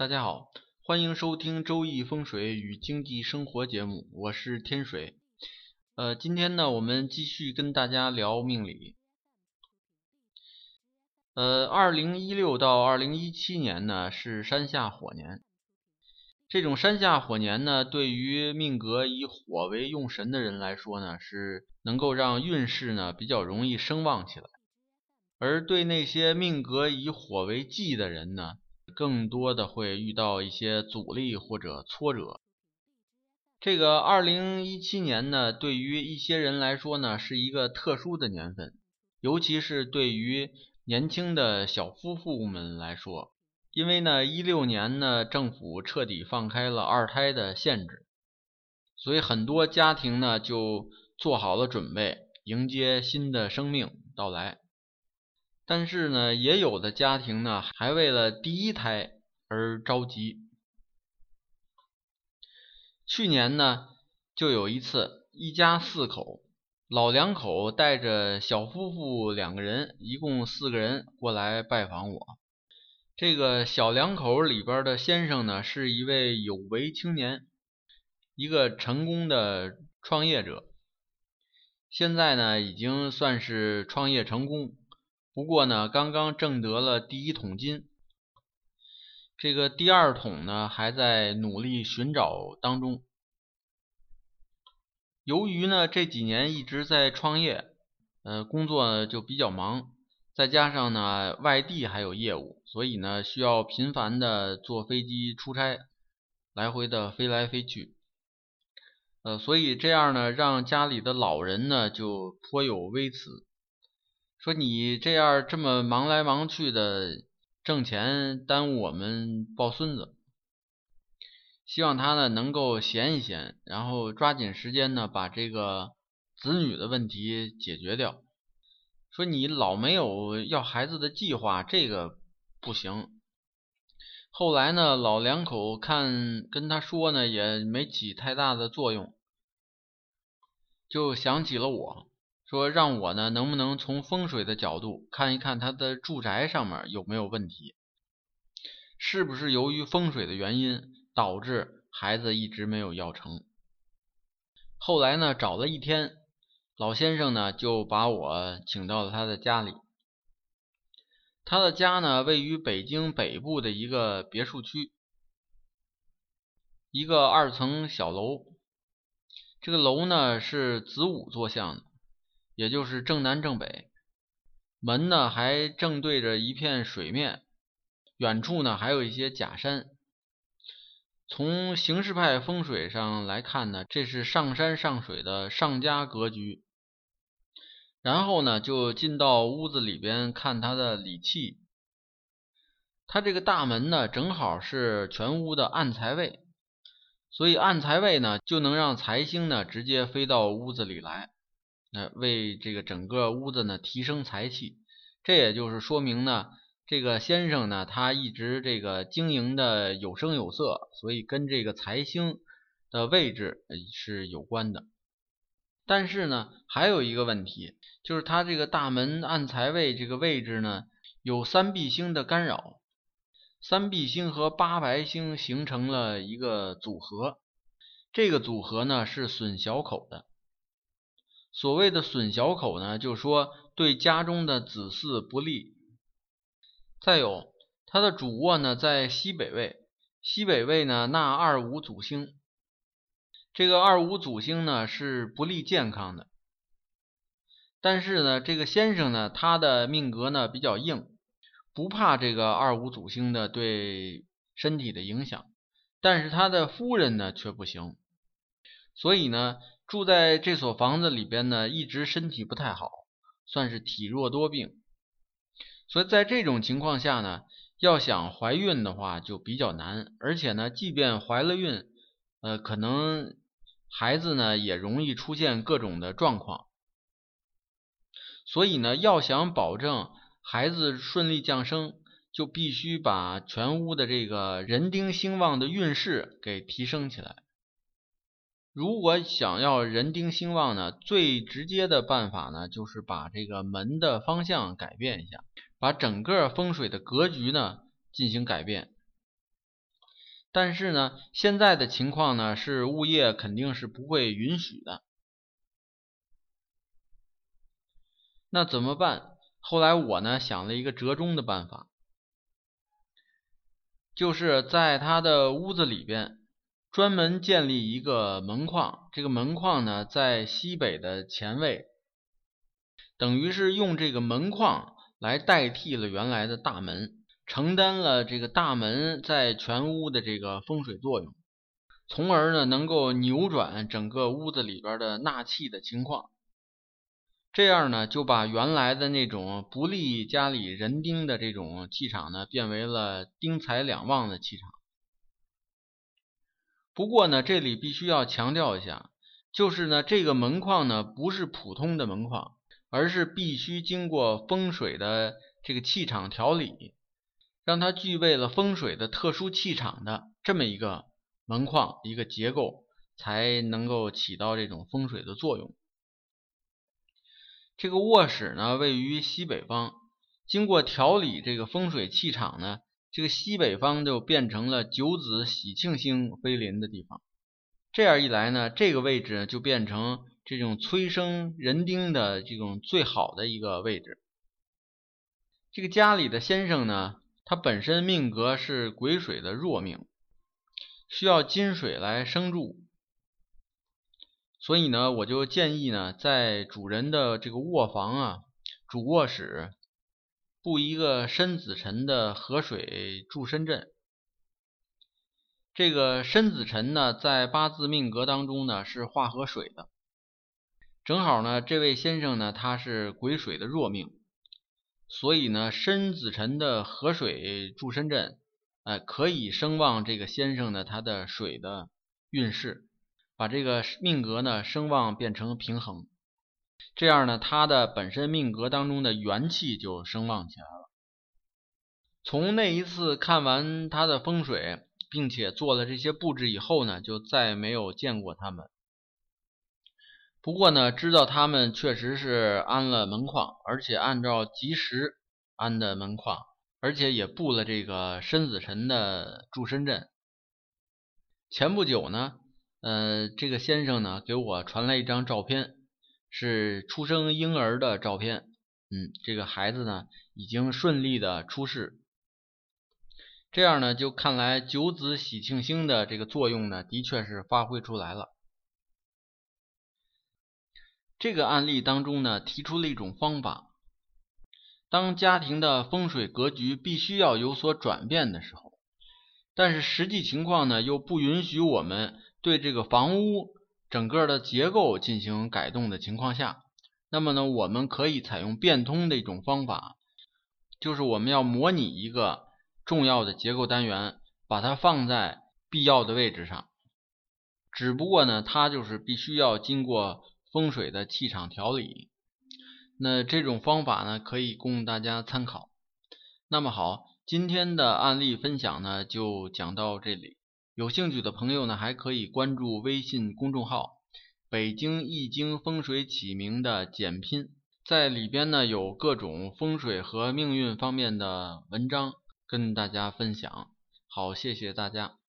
大家好，欢迎收听《周易风水与经济生活》节目，我是天水。呃，今天呢，我们继续跟大家聊命理。呃，二零一六到二零一七年呢是山下火年。这种山下火年呢，对于命格以火为用神的人来说呢，是能够让运势呢比较容易声旺起来；而对那些命格以火为忌的人呢，更多的会遇到一些阻力或者挫折。这个二零一七年呢，对于一些人来说呢，是一个特殊的年份，尤其是对于年轻的小夫妇们来说，因为呢，一六年呢，政府彻底放开了二胎的限制，所以很多家庭呢就做好了准备，迎接新的生命到来。但是呢，也有的家庭呢，还为了第一胎而着急。去年呢，就有一次，一家四口，老两口带着小夫妇两个人，一共四个人过来拜访我。这个小两口里边的先生呢，是一位有为青年，一个成功的创业者，现在呢，已经算是创业成功。不过呢，刚刚挣得了第一桶金，这个第二桶呢还在努力寻找当中。由于呢这几年一直在创业，呃，工作就比较忙，再加上呢外地还有业务，所以呢需要频繁的坐飞机出差，来回的飞来飞去，呃，所以这样呢让家里的老人呢就颇有微词。说你这样这么忙来忙去的挣钱，耽误我们抱孙子。希望他呢能够闲一闲，然后抓紧时间呢把这个子女的问题解决掉。说你老没有要孩子的计划，这个不行。后来呢，老两口看跟他说呢也没起太大的作用，就想起了我。说让我呢，能不能从风水的角度看一看他的住宅上面有没有问题？是不是由于风水的原因导致孩子一直没有要成？后来呢，找了一天，老先生呢就把我请到了他的家里。他的家呢位于北京北部的一个别墅区，一个二层小楼。这个楼呢是子午坐向的。也就是正南正北，门呢还正对着一片水面，远处呢还有一些假山。从形式派风水上来看呢，这是上山上水的上家格局。然后呢，就进到屋子里边看它的理气。它这个大门呢，正好是全屋的暗财位，所以暗财位呢，就能让财星呢直接飞到屋子里来。那为这个整个屋子呢提升财气，这也就是说明呢，这个先生呢他一直这个经营的有声有色，所以跟这个财星的位置是有关的。但是呢，还有一个问题，就是他这个大门暗财位这个位置呢有三碧星的干扰，三碧星和八白星形成了一个组合，这个组合呢是损小口的。所谓的损小口呢，就是说对家中的子嗣不利。再有，他的主卧呢在西北位，西北位呢纳二五祖星，这个二五祖星呢是不利健康的。但是呢，这个先生呢，他的命格呢比较硬，不怕这个二五祖星的对身体的影响，但是他的夫人呢却不行，所以呢。住在这所房子里边呢，一直身体不太好，算是体弱多病。所以在这种情况下呢，要想怀孕的话就比较难，而且呢，即便怀了孕，呃，可能孩子呢也容易出现各种的状况。所以呢，要想保证孩子顺利降生，就必须把全屋的这个人丁兴旺的运势给提升起来。如果想要人丁兴旺呢，最直接的办法呢，就是把这个门的方向改变一下，把整个风水的格局呢进行改变。但是呢，现在的情况呢，是物业肯定是不会允许的。那怎么办？后来我呢想了一个折中的办法，就是在他的屋子里边专门建立一个门框，这个门框呢在西北的前卫，等于是用这个门框来代替了原来的大门。承担了这个大门在全屋的这个风水作用，从而呢能够扭转整个屋子里边的纳气的情况。这样呢就把原来的那种不利家里人丁的这种气场呢变为了丁财两旺的气场。不过呢这里必须要强调一下，就是呢这个门框呢不是普通的门框，而是必须经过风水的这个气场调理。让它具备了风水的特殊气场的这么一个门框一个结构，才能够起到这种风水的作用。这个卧室呢位于西北方，经过调理这个风水气场呢，这个西北方就变成了九子喜庆星飞临的地方。这样一来呢，这个位置就变成这种催生人丁的这种最好的一个位置。这个家里的先生呢。他本身命格是癸水的弱命，需要金水来生助，所以呢，我就建议呢，在主人的这个卧房啊，主卧室布一个申子辰的河水助身阵。这个申子辰呢，在八字命格当中呢是化河水的，正好呢，这位先生呢，他是癸水的弱命。所以呢，申子辰的河水助身阵，哎，可以声旺这个先生呢他的水的运势，把这个命格呢声旺变成平衡，这样呢他的本身命格当中的元气就声旺起来了。从那一次看完他的风水，并且做了这些布置以后呢，就再没有见过他们。不过呢，知道他们确实是安了门框，而且按照吉时安的门框，而且也布了这个申子辰的助身阵。前不久呢，呃，这个先生呢给我传来一张照片，是出生婴儿的照片。嗯，这个孩子呢已经顺利的出世。这样呢，就看来九子喜庆星的这个作用呢，的确是发挥出来了。这个案例当中呢，提出了一种方法：当家庭的风水格局必须要有所转变的时候，但是实际情况呢又不允许我们对这个房屋整个的结构进行改动的情况下，那么呢，我们可以采用变通的一种方法，就是我们要模拟一个重要的结构单元，把它放在必要的位置上。只不过呢，它就是必须要经过。风水的气场调理，那这种方法呢，可以供大家参考。那么好，今天的案例分享呢，就讲到这里。有兴趣的朋友呢，还可以关注微信公众号“北京易经风水起名”的简拼，在里边呢有各种风水和命运方面的文章跟大家分享。好，谢谢大家。